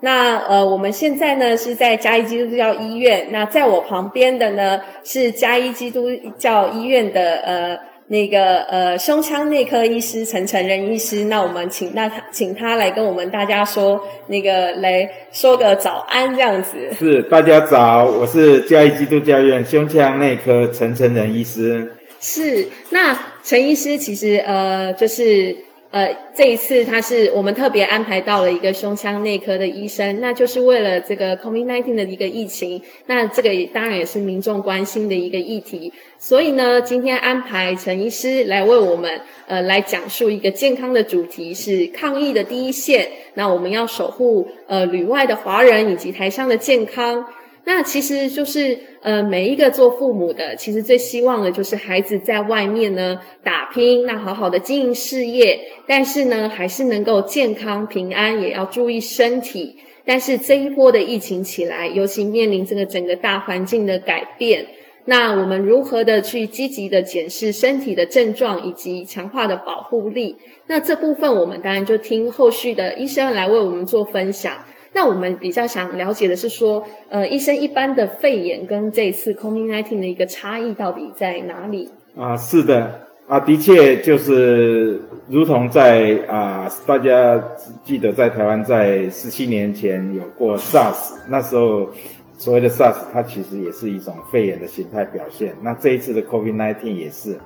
那呃，我们现在呢是在嘉义基督教医院。那在我旁边的呢是嘉义基督教医院的呃那个呃胸腔内科医师陈成仁医师。那我们请那他请他来跟我们大家说那个来说个早安这样子。是，大家早，我是嘉义基督教院胸腔内科陈成仁医师。是，那陈医师其实呃就是。呃，这一次他是我们特别安排到了一个胸腔内科的医生，那就是为了这个 COVID-19 的一个疫情，那这个当然也是民众关心的一个议题，所以呢，今天安排陈医师来为我们呃来讲述一个健康的主题，是抗疫的第一线，那我们要守护呃旅外的华人以及台商的健康。那其实就是，呃，每一个做父母的，其实最希望的就是孩子在外面呢打拼，那好好的经营事业，但是呢，还是能够健康平安，也要注意身体。但是这一波的疫情起来，尤其面临这个整个大环境的改变，那我们如何的去积极的检视身体的症状，以及强化的保护力？那这部分我们当然就听后续的医生来为我们做分享。那我们比较想了解的是说，呃，医生一般的肺炎跟这一次 COVID-19 的一个差异到底在哪里？啊，是的，啊，的确就是如同在啊，大家记得在台湾在十七年前有过 SARS，那时候所谓的 SARS 它其实也是一种肺炎的形态表现。那这一次的 COVID-19 也是。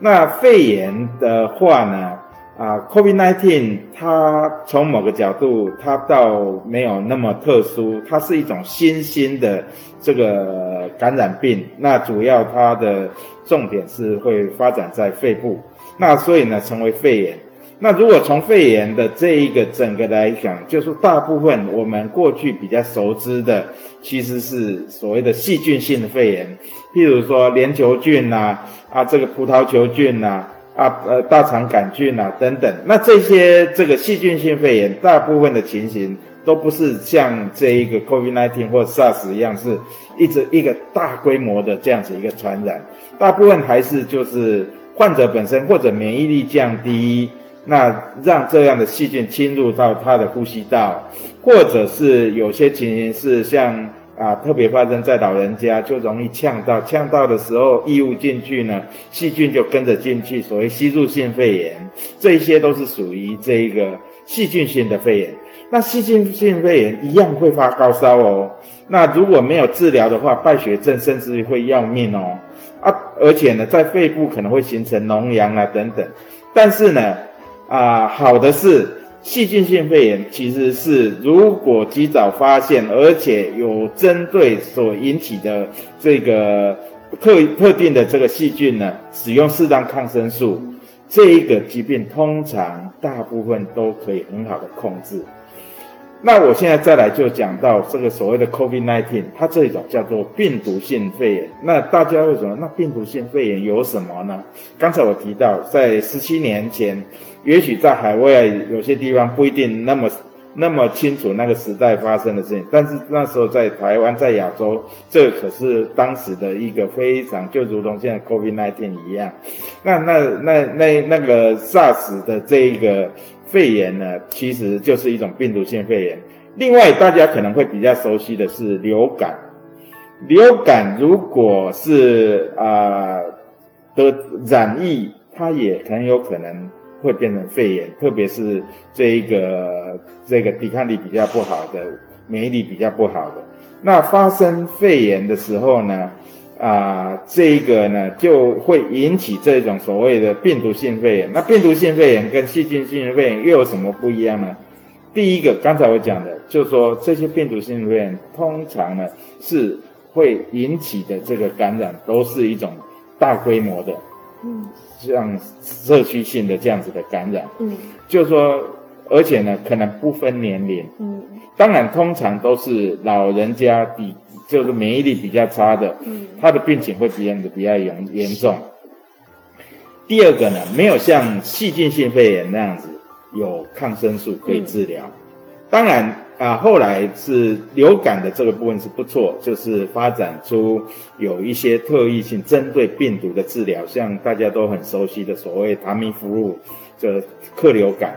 那肺炎的话呢？啊，COVID-19，它从某个角度，它倒没有那么特殊，它是一种新兴的这个感染病。那主要它的重点是会发展在肺部，那所以呢，成为肺炎。那如果从肺炎的这一个整个来讲，就是大部分我们过去比较熟知的，其实是所谓的细菌性的肺炎，譬如说链球菌呐，啊，啊，这个葡萄球菌呐。啊，啊呃，大肠杆菌啊，等等，那这些这个细菌性肺炎，大部分的情形都不是像这一个 COVID-19 或 SARS 一样，是一直一个大规模的这样子一个传染，大部分还是就是患者本身或者免疫力降低，那让这样的细菌侵入到他的呼吸道，或者是有些情形是像。啊，特别发生在老人家，就容易呛到，呛到的时候异物进去呢，细菌就跟着进去，所谓吸入性肺炎，这一些都是属于这一个细菌性的肺炎。那细菌性肺炎一样会发高烧哦，那如果没有治疗的话，败血症甚至会要命哦。啊，而且呢，在肺部可能会形成脓疡啊等等。但是呢，啊，好的是。细菌性肺炎其实是，如果及早发现，而且有针对所引起的这个特特定的这个细菌呢，使用适当抗生素，这一个疾病通常大部分都可以很好的控制。那我现在再来就讲到这个所谓的 COVID-19，它这种叫做病毒性肺炎。那大家会说，那病毒性肺炎有什么呢？刚才我提到，在十七年前。也许在海外有些地方不一定那么那么清楚那个时代发生的事情，但是那时候在台湾在亚洲，这可是当时的一个非常就如同现在 COVID-19 一样。那那那那那个 SARS 的这一个肺炎呢，其实就是一种病毒性肺炎。另外，大家可能会比较熟悉的是流感。流感如果是啊的染疫，它也很有可能。会变成肺炎，特别是这一个这个抵抗力比较不好的，免疫力比较不好的，那发生肺炎的时候呢，啊、呃，这个呢就会引起这种所谓的病毒性肺炎。那病毒性肺炎跟细菌性肺炎又有什么不一样呢？第一个，刚才我讲的，就是说这些病毒性肺炎通常呢是会引起的这个感染都是一种大规模的。嗯，像社区性的这样子的感染，嗯，就是说，而且呢，可能不分年龄，嗯，当然，通常都是老人家比就是免疫力比较差的，嗯，他的病情会变得比较严严重。第二个呢，没有像细菌性肺炎那样子有抗生素可以治疗，当然啊，后来是流感的这个部分是不错，就是发展出有一些特异性针对病毒的治疗，像大家都很熟悉的所谓达米弗鲁，这克流感，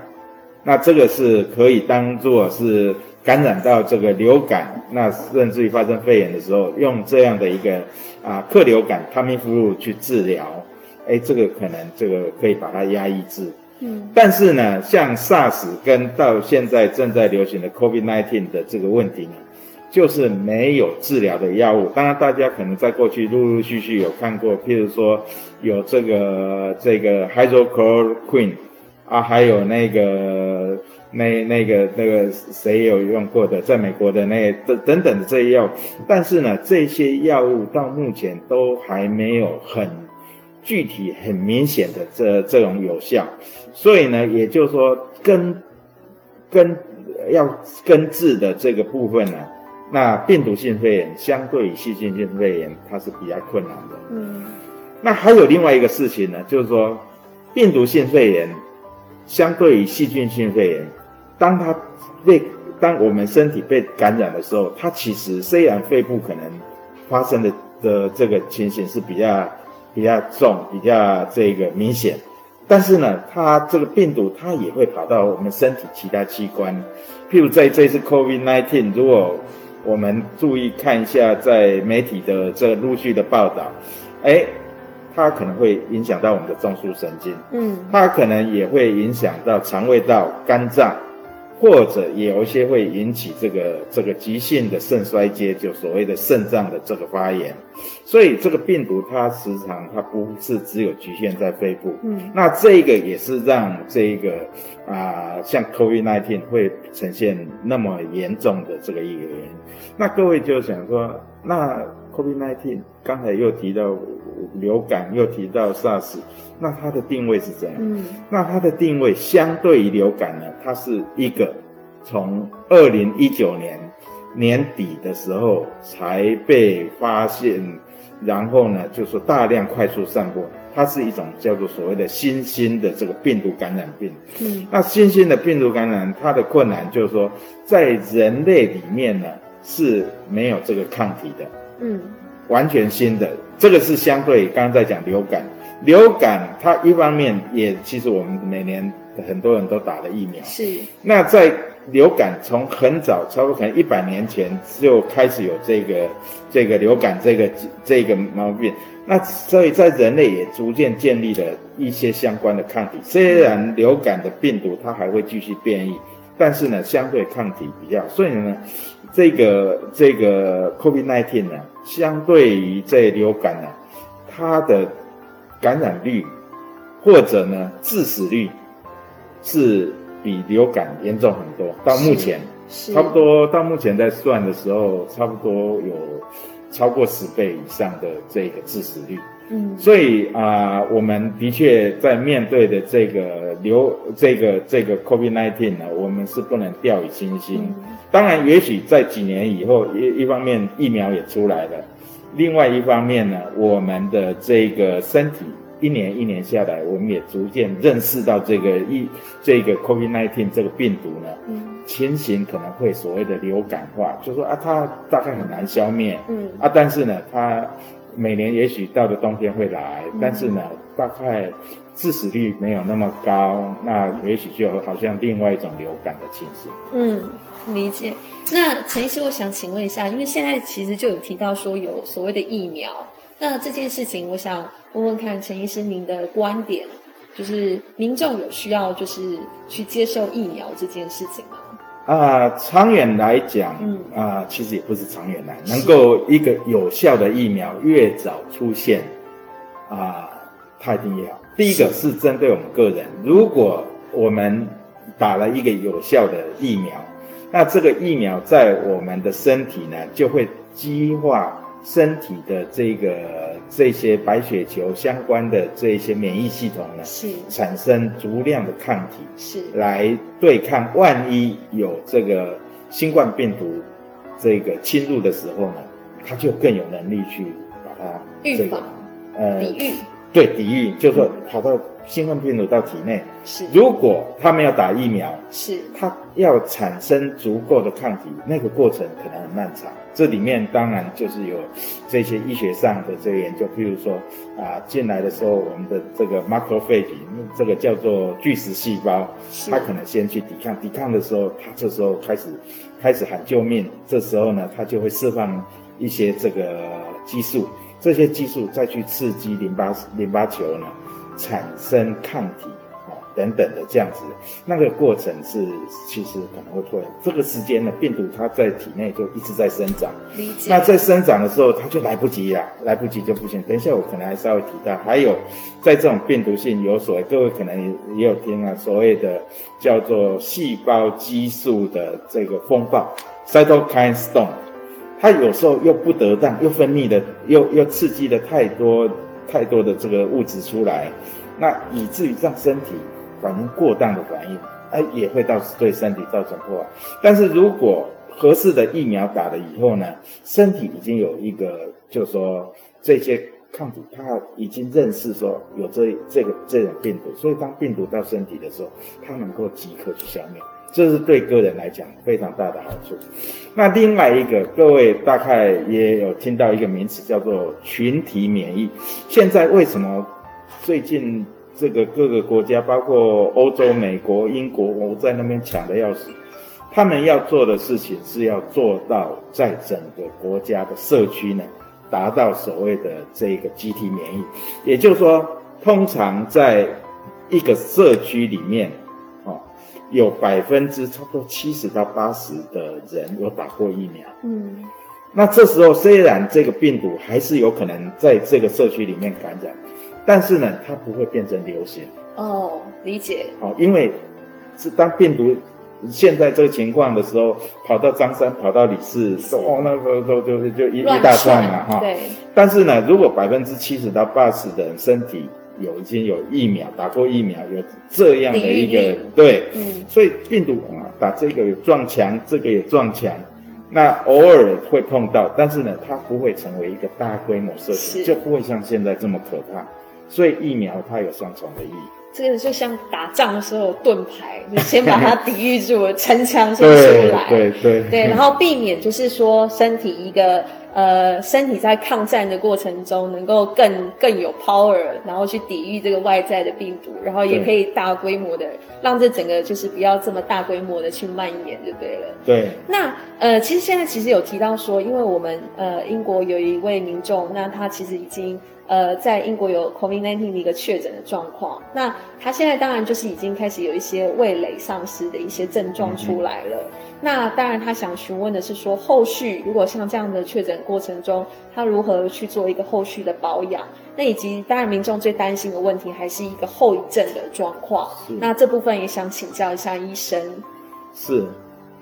那这个是可以当做是感染到这个流感，那甚至于发生肺炎的时候，用这样的一个啊克流感他米弗鲁去治疗，哎，这个可能这个可以把它压抑制。嗯，但是呢，像 SARS 跟到现在正在流行的 COVID-19 的这个问题呢，就是没有治疗的药物。当然，大家可能在过去陆陆续续有看过，譬如说有这个这个 hydrochloroquine 啊，还有那个那那个那个谁有用过的，在美国的那等等等的这些药，但是呢，这些药物到目前都还没有很具体、很明显的这这种有效。所以呢，也就是说根根要根治的这个部分呢，那病毒性肺炎相对于细菌性肺炎，它是比较困难的。嗯，那还有另外一个事情呢，就是说病毒性肺炎相对于细菌性肺炎，当它被当我们身体被感染的时候，它其实虽然肺部可能发生的的这个情形是比较比较重、比较这个明显。但是呢，它这个病毒它也会跑到我们身体其他器官，譬如在这次 COVID-19，如果我们注意看一下在媒体的这陆续的报道，哎，它可能会影响到我们的中枢神经，嗯，它可能也会影响到肠胃道、肝脏。或者也有一些会引起这个这个急性的肾衰竭，就所谓的肾脏的这个发炎，所以这个病毒它时常它不是只有局限在肺部，嗯，那这个也是让这个啊、呃、像 COVID-19 会呈现那么严重的这个一个原因。那各位就想说，那 COVID-19 刚才又提到流感，又提到 SARS，那它的定位是怎样？嗯，那它的定位相对于流感呢，它是一个从二零一九年年底的时候才被发现，然后呢，就是说大量快速散播，它是一种叫做所谓的新兴的这个病毒感染病。嗯，那新兴的病毒感染，它的困难就是说，在人类里面呢是没有这个抗体的。嗯，完全新的，这个是相对刚刚在讲流感，流感它一方面也其实我们每年很多人都打了疫苗，是。那在流感从很早，差不多可能一百年前就开始有这个这个流感这个这个毛病，那所以在人类也逐渐建立了一些相关的抗体。虽然流感的病毒它还会继续变异，但是呢，相对抗体比较，所以呢。这个这个 COVID-19 呢，相对于这流感呢，它的感染率或者呢致死率是比流感严重很多。到目前，差不多到目前在算的时候，差不多有超过十倍以上的这个致死率。嗯，所以啊、呃，我们的确在面对的这个流这个这个 COVID-19 呢，我们是不能掉以轻心。嗯。当然，也许在几年以后，一一方面疫苗也出来了，另外一方面呢，我们的这个身体一年一年下来，我们也逐渐认识到这个疫这个 COVID-19 这个病毒呢，嗯，情形可能会所谓的流感化，就说啊，它大概很难消灭，嗯，啊，但是呢，它每年也许到了冬天会来，但是呢，大概致死率没有那么高，那也许就好像另外一种流感的情形，嗯。理解。那陈医师，我想请问一下，因为现在其实就有提到说有所谓的疫苗，那这件事情，我想问问看陈医师您的观点，就是民众有需要就是去接受疫苗这件事情吗？啊、呃，长远来讲，嗯啊、呃，其实也不是长远来，能够一个有效的疫苗越早出现，啊、呃，它一定越好。第一个是针对我们个人，如果我们打了一个有效的疫苗。那这个疫苗在我们的身体呢，就会激化身体的这个这些白血球相关的这些免疫系统呢，是。产生足量的抗体，是。来对抗万一有这个新冠病毒这个侵入的时候呢，它就更有能力去把它这个预防呃抵御，对抵御，就是说跑到新冠病毒到体内，是。如果他没有打疫苗，是。它要产生足够的抗体，那个过程可能很漫长。这里面当然就是有这些医学上的这个研究，譬如说啊，进来的时候我们的这个 macrophage，这个叫做巨噬细胞，它可能先去抵抗，抵抗的时候，它这时候开始开始喊救命，这时候呢，它就会释放一些这个激素，这些激素再去刺激淋巴淋巴球呢，产生抗体。等等的这样子，那个过程是其实可能会拖延这个时间呢，病毒它在体内就一直在生长。理解。那在生长的时候，它就来不及了，来不及就不行。等一下我可能还稍微提到，还有在这种病毒性有所谓，各位可能也有听啊，所谓的叫做细胞激素的这个风暴 （cytokine storm），它有时候又不得当，又分泌的又又刺激了太多太多的这个物质出来，那以至于让身体。反应过当的反应，哎，也会到对身体造成破坏。但是如果合适的疫苗打了以后呢，身体已经有一个，就说这些抗体，它已经认识说有这这个这种病毒，所以当病毒到身体的时候，它能够即刻去消灭，这是对个人来讲非常大的好处。那另外一个，各位大概也有听到一个名词叫做群体免疫。现在为什么最近？这个各个国家，包括欧洲、美国、英国，我在那边抢的要死。他们要做的事情是要做到在整个国家的社区呢，达到所谓的这个集体免疫。也就是说，通常在一个社区里面，哦，有百分之差不多七十到八十的人有打过疫苗。嗯，那这时候虽然这个病毒还是有可能在这个社区里面感染。但是呢，它不会变成流行哦，理解。哦，因为是当病毒现在这个情况的时候，跑到张三，跑到李四，哦，那个时候就是就一一大串了哈。对。但是呢，如果百分之七十到八十的人身体有已经有疫苗打过疫苗，有这样的一个对，嗯，所以病毒啊，打这个有撞墙，这个也撞墙，那偶尔会碰到，但是呢，它不会成为一个大规模社区，就不会像现在这么可怕。所以疫苗它有双重的意义，这个就像打仗的时候盾牌，就先把它抵御住了，撑枪先出来，对对对，对，然后避免就是说身体一个呃身体在抗战的过程中能够更更有 power，然后去抵御这个外在的病毒，然后也可以大规模的让这整个就是不要这么大规模的去蔓延就对了。对，那呃其实现在其实有提到说，因为我们呃英国有一位民众，那他其实已经。呃，在英国有 COVID-19 的一个确诊的状况，那他现在当然就是已经开始有一些味蕾丧失的一些症状出来了。嗯、那当然，他想询问的是说，后续如果像这样的确诊过程中，他如何去做一个后续的保养？那以及当然，民众最担心的问题还是一个后遗症的状况。那这部分也想请教一下医生。是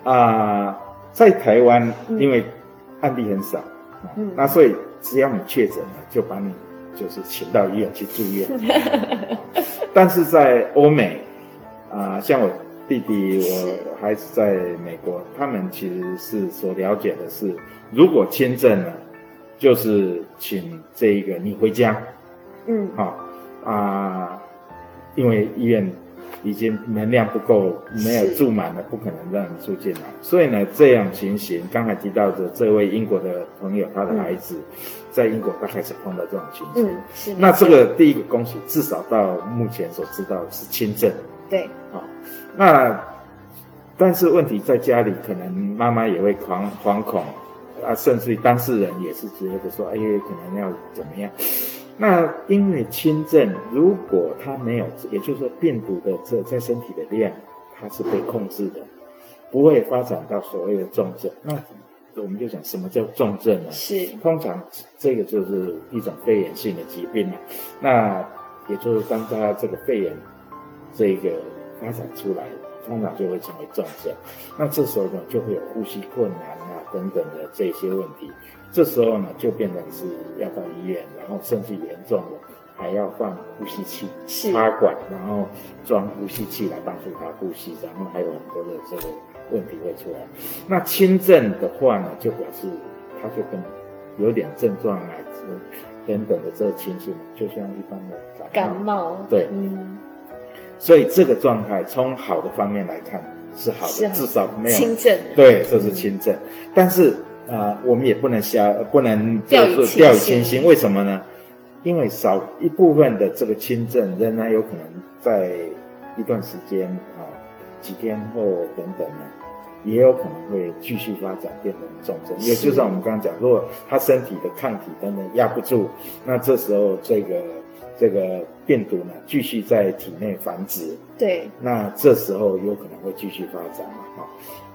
啊、呃，在台湾因为案例很少，嗯，那所以只要你确诊了，就把你。就是请到医院去住院，但是在欧美，啊、呃，像我弟弟，我孩子在美国，他们其实是所了解的是，如果签证呢，就是请这一个你回家，嗯，好啊、呃，因为医院。已经能量不够，没有住满了，不可能让你住进来。所以呢，这样情形，刚才提到的这位英国的朋友，他的孩子，在英国大概是碰到这种情形。嗯，是。那这个第一个恭喜，至少到目前所知道是轻症。对。好，那但是问题在家里，可能妈妈也会惶惶恐啊，甚至于当事人也是觉得说，哎，可能要怎么样。那因为轻症，如果它没有，也就是说病毒的这在身体的量，它是被控制的，不会发展到所谓的重症。那我们就讲什么叫重症呢？是通常这个就是一种肺炎性的疾病嘛。那也就是当它这个肺炎这个发展出来，通常就会成为重症。那这时候呢，就会有呼吸困难啊等等的这些问题。这时候呢，就变成是要到医院，然后甚至严重的还要放呼吸器，插管，然后装呼吸器来帮助他呼吸，然后还有很多的这个问题会出来。那轻症的话呢，就表示他就跟有点症状来，等等的这个情形，就像一般的感冒。对，嗯。所以这个状态从好的方面来看是好的，是至少没有轻症。对，这是轻症。嗯、但是啊、呃，我们也不能瞎，不能就是掉以轻心。为什么呢？因为少一部分的这个轻症，仍然有可能在一段时间啊，几天后等等呢，也有可能会继续发展变成重症。也就像我们刚刚讲，如果他身体的抗体等等压不住，那这时候这个。这个病毒呢，继续在体内繁殖，对，那这时候有可能会继续发展嘛？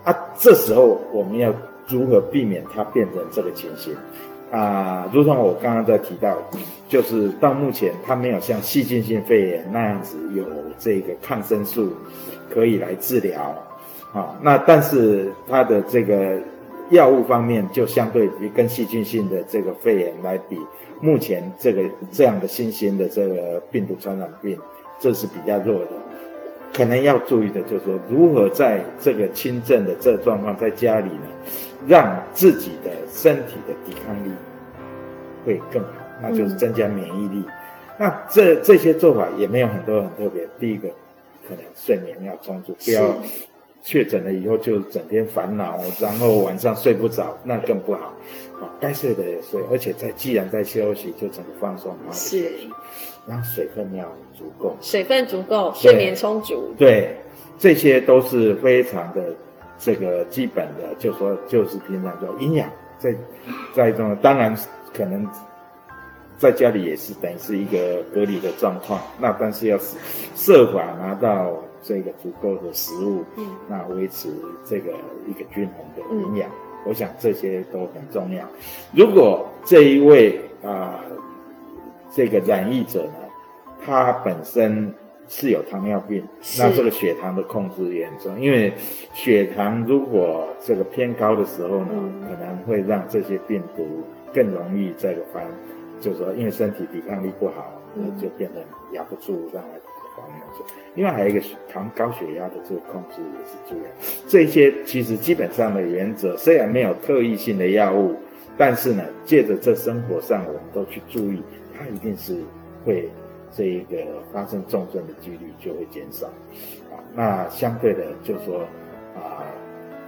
啊，这时候我们要如何避免它变成这个情形？啊，如同我刚刚在提到，就是到目前它没有像细菌性肺炎那样子有这个抗生素可以来治疗，啊，那但是它的这个药物方面就相对于跟细菌性的这个肺炎来比。目前这个这样的新型的这个病毒传染病，这是比较弱的，可能要注意的就是说，如何在这个轻症的这状况在家里呢，让自己的身体的抵抗力会更好，那就是增加免疫力。那这这些做法也没有很多很特别。第一个，可能睡眠要充足，不要。确诊了以后就整天烦恼，然后晚上睡不着，那更不好。啊，该睡的也睡，而且在既然在休息，就整个放松。是，然后水分要足够，水分足够，睡眠充足。对，这些都是非常的这个基本的，就说就是平常说营养，在在这种当然可能在家里也是等于是一个隔离的状况，那但是要设法拿到。这个足够的食物，嗯，那维持这个一个均衡的营养，嗯，我想这些都很重要。如果这一位啊，呃，这个染疫者呢，他本身是有糖尿病，那这个血糖的控制严重，因为血糖如果这个偏高的时候呢，嗯，可能会让这些病毒更容易这个发，就是说因为身体抵抗力不好，嗯，就变得压不住，让它。方面是，另外还有一个糖高血压的这个控制也是重要。这些其实基本上的原则，虽然没有特异性的药物，但是呢，借着这生活上我们都去注意，它一定是会这一个发生重症的几率就会减少。啊，那相对的就是说啊，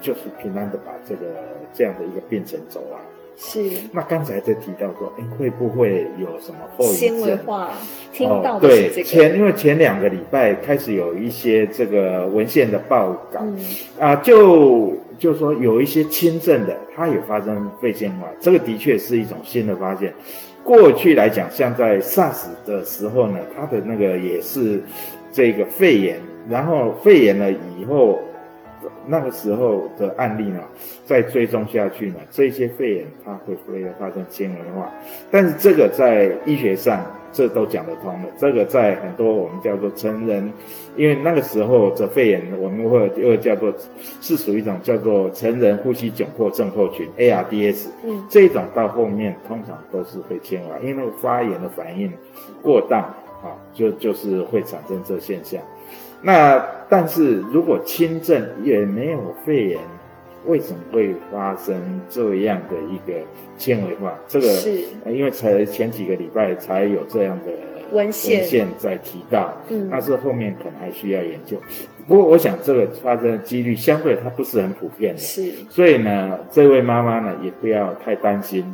就是平安的把这个这样的一个病程走完。是，那刚才在提到说，哎，会不会有什么后遗症？纤维化，听到的是这个。对，前因为前两个礼拜开始有一些这个文献的报告，嗯、啊，就就说有一些轻症的，它也发生肺纤维化，这个的确是一种新的发现。过去来讲，像在 SARS 的时候呢，它的那个也是这个肺炎，然后肺炎了以后。那个时候的案例呢，再追踪下去呢，这些肺炎它会不会发生纤维化？但是这个在医学上这都讲得通的。这个在很多我们叫做成人，因为那个时候的肺炎我们会又叫做是属于一种叫做成人呼吸窘迫症候群 ARDS。嗯，这种到后面通常都是会纤维化，因为那个发炎的反应过当啊，就就是会产生这现象。那但是如果轻症也没有肺炎，为什么会发生这样的一个纤维化？这个是因为才前几个礼拜才有这样的文献文献在提到，嗯，但是后面可能还需要研究。不过我想这个发生的几率相对它不是很普遍的，是。所以呢，这位妈妈呢也不要太担心。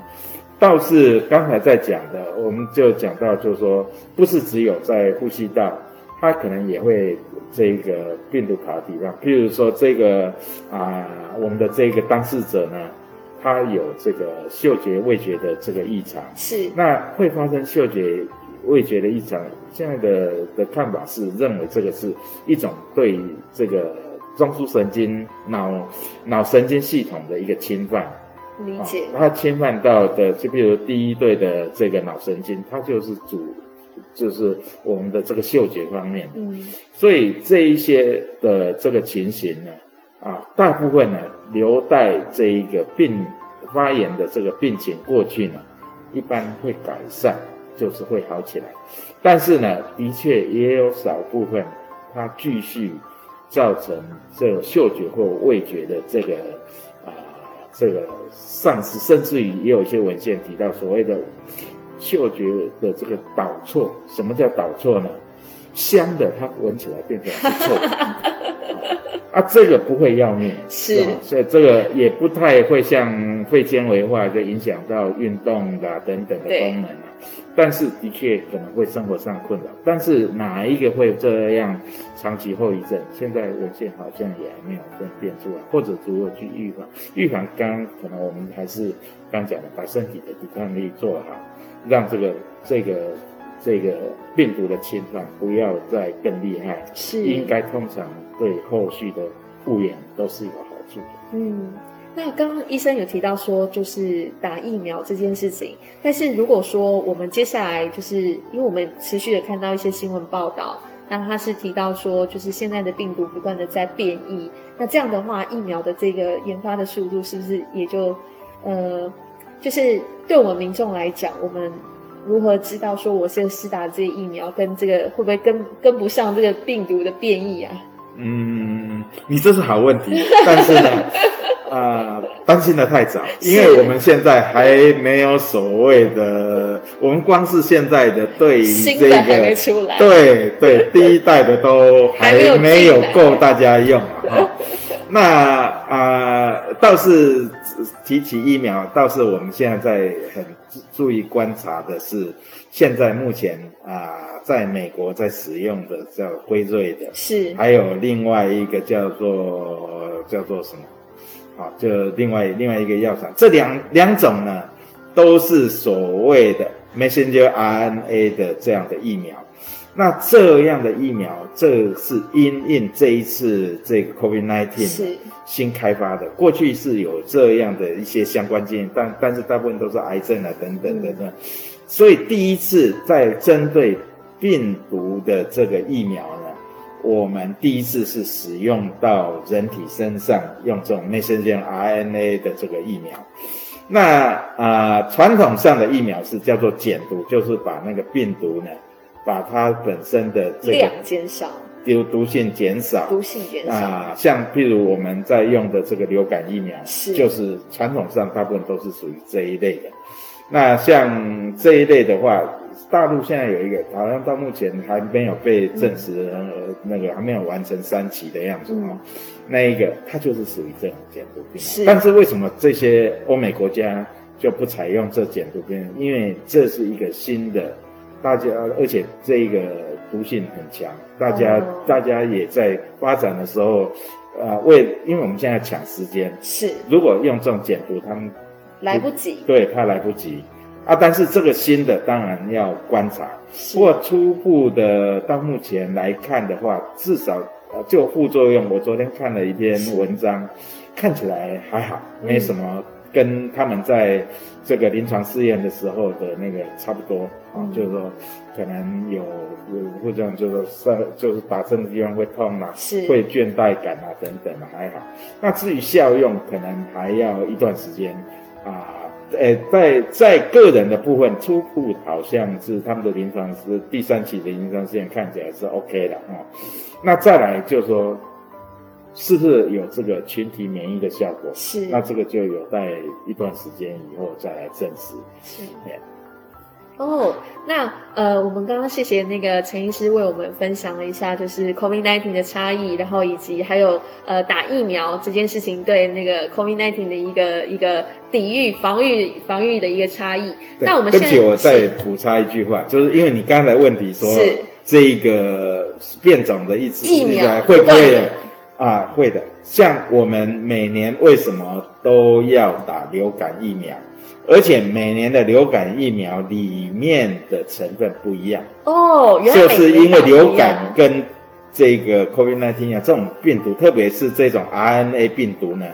倒是刚才在讲的，我们就讲到就是说，不是只有在呼吸道。它可能也会这个病毒卡体吧，譬如说这个啊、呃，我们的这个当事者呢，他有这个嗅觉味觉的这个异常，是那会发生嗅觉味觉的异常。现在的的看法是认为这个是一种对这个中枢神经脑脑神经系统的一个侵犯，理解。它侵犯到的，就比如第一对的这个脑神经，它就是主。就是我们的这个嗅觉方面，嗯，所以这一些的这个情形呢，啊，大部分呢留待这一个病发炎的这个病情过去呢，一般会改善，就是会好起来。但是呢，的确也有少部分它继续造成这个嗅觉或味觉的这个啊这个丧失，甚至于也有一些文献提到所谓的。嗅觉的这个导错。什么叫导错呢？香的它闻起来变成是臭的。啊，这个不会要命，是，是，所以这个也不太会像肺纤维化，就影响到运动啦等等的功能啊。但是的确可能会生活上困扰。但是哪一个会这样长期后遗症？现在文献好像也还没有分辨出来，或者如何去预防？预防刚可能我们还是刚讲的，把身体的抵抗力做好，让这个这个。这个病毒的侵犯不要再更厉害，是应该通常对后续的复原都是有好处的。嗯，那刚刚医生有提到说，就是打疫苗这件事情，但是如果说我们接下来就是因为我们持续的看到一些新闻报道，那他是提到说，就是现在的病毒不断的在变异，那这样的话，疫苗的这个研发的速度是不是也就呃，就是对我们民众来讲，我们。如何知道说我是施打这些疫苗跟这个会不会跟跟不上这个病毒的变异啊？嗯，你这是好问题，但是呢，啊、呃，担心的太早，因为我们现在还没有所谓的，我们光是现在的对于这个，对对，第一代的都还没有够大家用啊。那啊、呃，倒是提起疫苗，倒是我们现在在很注意观察的是，现在目前啊、呃，在美国在使用的叫辉瑞的，是，还有另外一个叫做叫做什么？好，就另外另外一个药厂，这两两种呢，都是所谓的 messenger RNA 的这样的疫苗。那这样的疫苗，这是因应这一次这个 COVID-19 是新开发的。过去是有这样的一些相关经验，但但是大部分都是癌症啊等等等等。嗯、所以第一次在针对病毒的这个疫苗呢，我们第一次是使用到人体身上，用这种 messenger RNA 的这个疫苗。那啊、呃，传统上的疫苗是叫做减毒，就是把那个病毒呢。把它本身的这个量减少，有毒性减少，毒性减少啊，像譬如我们在用的这个流感疫苗，是就是传统上大部分都是属于这一类的。那像这一类的话，大陆现在有一个，好像到目前还没有被证实，那个还没有完成三期的样子哦。嗯、那一个它就是属于这种减毒病，是。但是为什么这些欧美国家就不采用这减毒病？因为这是一个新的。大家，而且这个毒性很强，大家、哦、大家也在发展的时候，呃，为因为我们现在抢时间，是。如果用这种减毒，他们来不及，对，他来不及。啊。但是这个新的当然要观察，不过初步的到目前来看的话，至少呃就副作用，我昨天看了一篇文章，看起来还好，没什么。嗯跟他们在这个临床试验的时候的那个差不多啊，嗯、就是说可能有有会这样，就是说身就是打针的地方会痛啊，是会倦怠感啊等等啊，还好。那至于效用，可能还要一段时间啊。呃，在在个人的部分，初步好像是他们的临床是第三期的临床试验看起来是 OK 的啊。那再来就是说。是不是有这个群体免疫的效果？是，那这个就有待一段时间以后再来证实。是，哦，那呃，我们刚刚谢谢那个陈医师为我们分享了一下，就是 COVID-19 的差异，然后以及还有呃打疫苗这件事情对那个 COVID-19 的一个一个抵御、防御、防御的一个差异。那我们现在对不起，我再补插一句话，就是因为你刚才问题说是这个变种的意思，疫苗会不会？啊，会的。像我们每年为什么都要打流感疫苗？而且每年的流感疫苗里面的成分不一样哦，原来就是因为流感跟这个 COVID-19 啊这种病毒，特别是这种 RNA 病毒呢，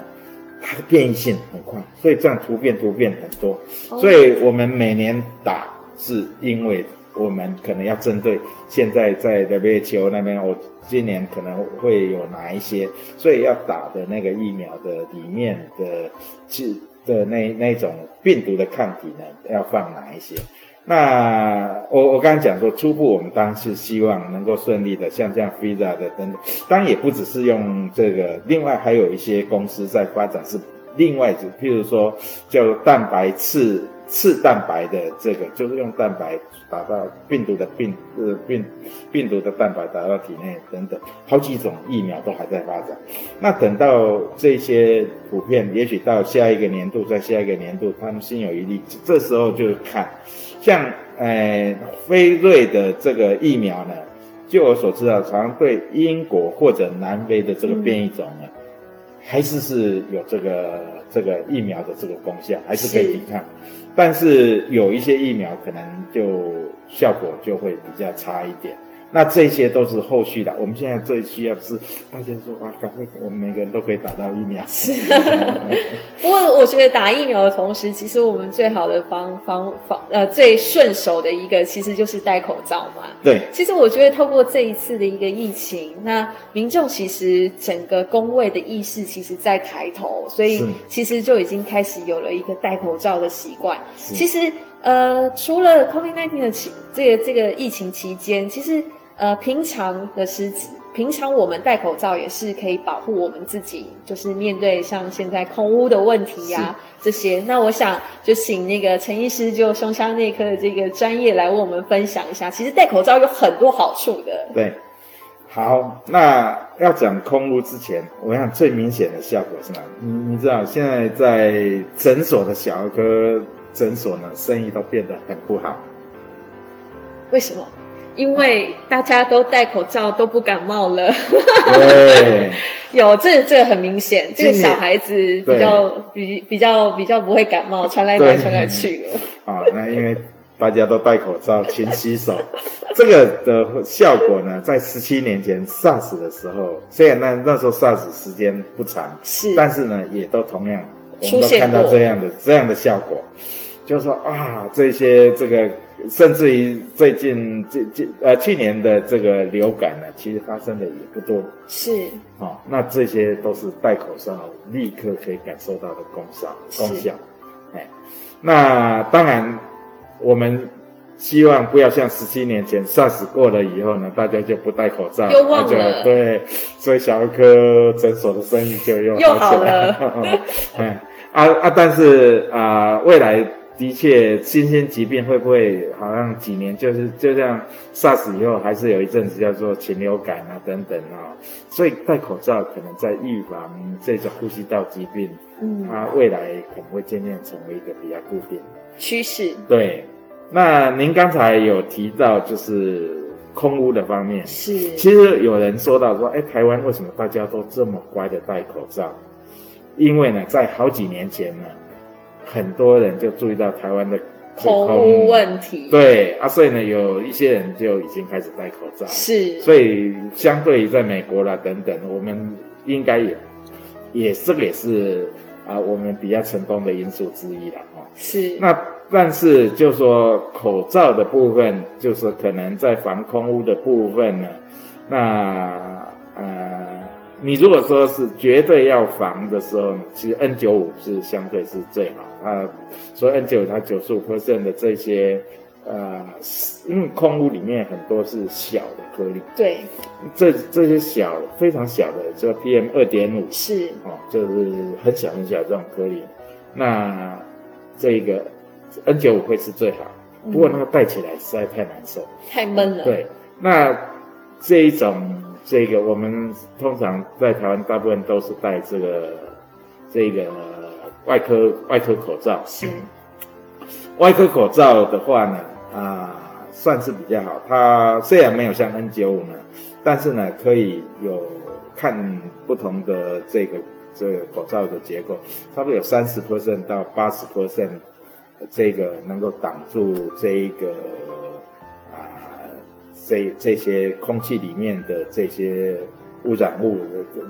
它的变异性很快，所以这样突变突变很多。哦、所以我们每年打是因为我们可能要针对现在在 WHO 那边我。今年可能会有哪一些，所以要打的那个疫苗的里面的是的那那种病毒的抗体呢，要放哪一些？那我我刚刚讲说，初步我们当然是希望能够顺利的，像这样 Pfizer 的等等，当然也不只是用这个，另外还有一些公司在发展是另外，譬如说叫蛋白质刺蛋白的这个，就是用蛋白打到病毒的病呃病病毒的蛋白打到体内等等，好几种疫苗都还在发展。那等到这些普遍，也许到下一个年度，在下一个年度，他们心有余力，这时候就看，像呃辉瑞的这个疫苗呢，据我所知道，好像对英国或者南非的这个变异种呢。嗯还是是有这个这个疫苗的这个功效，还是可以抵抗，但是有一些疫苗可能就效果就会比较差一点。那这些都是后续的，我们现在最需要的是大家说啊，赶快我们每个人都可以打到疫苗。是，不过我觉得打疫苗的同时，其实我们最好的方方方呃最顺手的一个，其实就是戴口罩嘛。对，其实我觉得透过这一次的一个疫情，那民众其实整个工位的意识其实在抬头，所以其实就已经开始有了一个戴口罩的习惯。其实呃，除了 COVID-19 的期这个这个疫情期间，其实。呃，平常的时，平常我们戴口罩也是可以保护我们自己，就是面对像现在空污的问题呀、啊、这些。那我想就请那个陈医师就胸腔内科的这个专业来为我们分享一下，其实戴口罩有很多好处的。对，好，那要讲空污之前，我想最明显的效果是哪里？你你知道现在在诊所的小儿科诊所呢，生意都变得很不好，为什么？因为大家都戴口罩，都不感冒了。对，有这这个很明显，这个小孩子比较比比较比较不会感冒，传来传来去了。啊，那因为大家都戴口罩，勤洗手，这个的效果呢，在十七年前 SARS 的时候，虽然那那时候 SARS 时间不长，是，但是呢，也都同样，我们都看到这样的这样的效果。就是说啊，这些这个，甚至于最近这这呃去年的这个流感呢，其实发生的也不多。是。哦，那这些都是戴口罩立刻可以感受到的功效功效。哎，那当然，我们希望不要像十七年前 SARS 过了以后呢，大家就不戴口罩，又忘了。对，所以小儿科诊所的生意就又好又好了。哎，啊啊，但是啊，未来。的确，新兴疾病会不会好像几年就是就像 SARS 以后，还是有一阵子叫做禽流感啊等等啊，所以戴口罩可能在预防这种呼吸道疾病，嗯，它未来可能会渐渐成为一个比较固定趋势。对，那您刚才有提到就是空污的方面，是，其实有人说到说，哎，台湾为什么大家都这么乖的戴口罩？因为呢，在好几年前呢。很多人就注意到台湾的空污问题，对啊，所以呢，有一些人就已经开始戴口罩，是，所以相对于在美国啦等等，我们应该也也这个也是啊，我们比较成功的因素之一了啊。是，那但是就说口罩的部分，就是可能在防空污的部分呢，那呃。你如果说是绝对要防的时候，其实 N 九五是相对是最好啊。所以 N 九五它九十五 percent 的这些呃，因为空污里面很多是小的颗粒，对，这这些小非常小的，就 PM 二点五是哦，就是很小很小的这种颗粒。那这个 N 九五会是最好，不过那个戴起来实在太难受，太闷了。对，那这一种。这个我们通常在台湾大部分都是戴这个这个外科外科口罩。是。外科口罩的话呢，啊，算是比较好。它虽然没有像 N95 呢，但是呢，可以有看不同的这个这个口罩的结构，差不多有三十 percent 到八十 percent，这个能够挡住这一个。这这些空气里面的这些污染物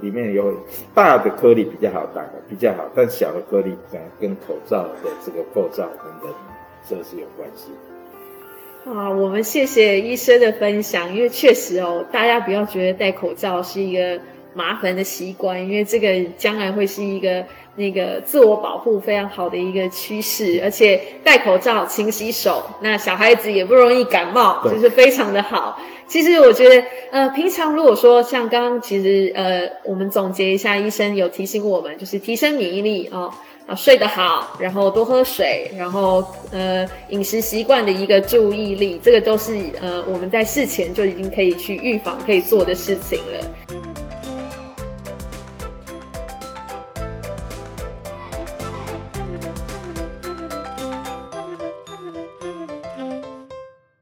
里面有大的颗粒比较好打的比较好，但小的颗粒可能跟口罩的这个构造等等，这是有关系。啊，我们谢谢医生的分享，因为确实哦，大家不要觉得戴口罩是一个麻烦的习惯，因为这个将来会是一个。那个自我保护非常好的一个趋势，而且戴口罩、勤洗手，那小孩子也不容易感冒，就是非常的好。其实我觉得，呃，平常如果说像刚刚，其实呃，我们总结一下，医生有提醒我们，就是提升免疫力哦。啊，睡得好，然后多喝水，然后呃饮食习惯的一个注意力，这个都是呃我们在事前就已经可以去预防可以做的事情了。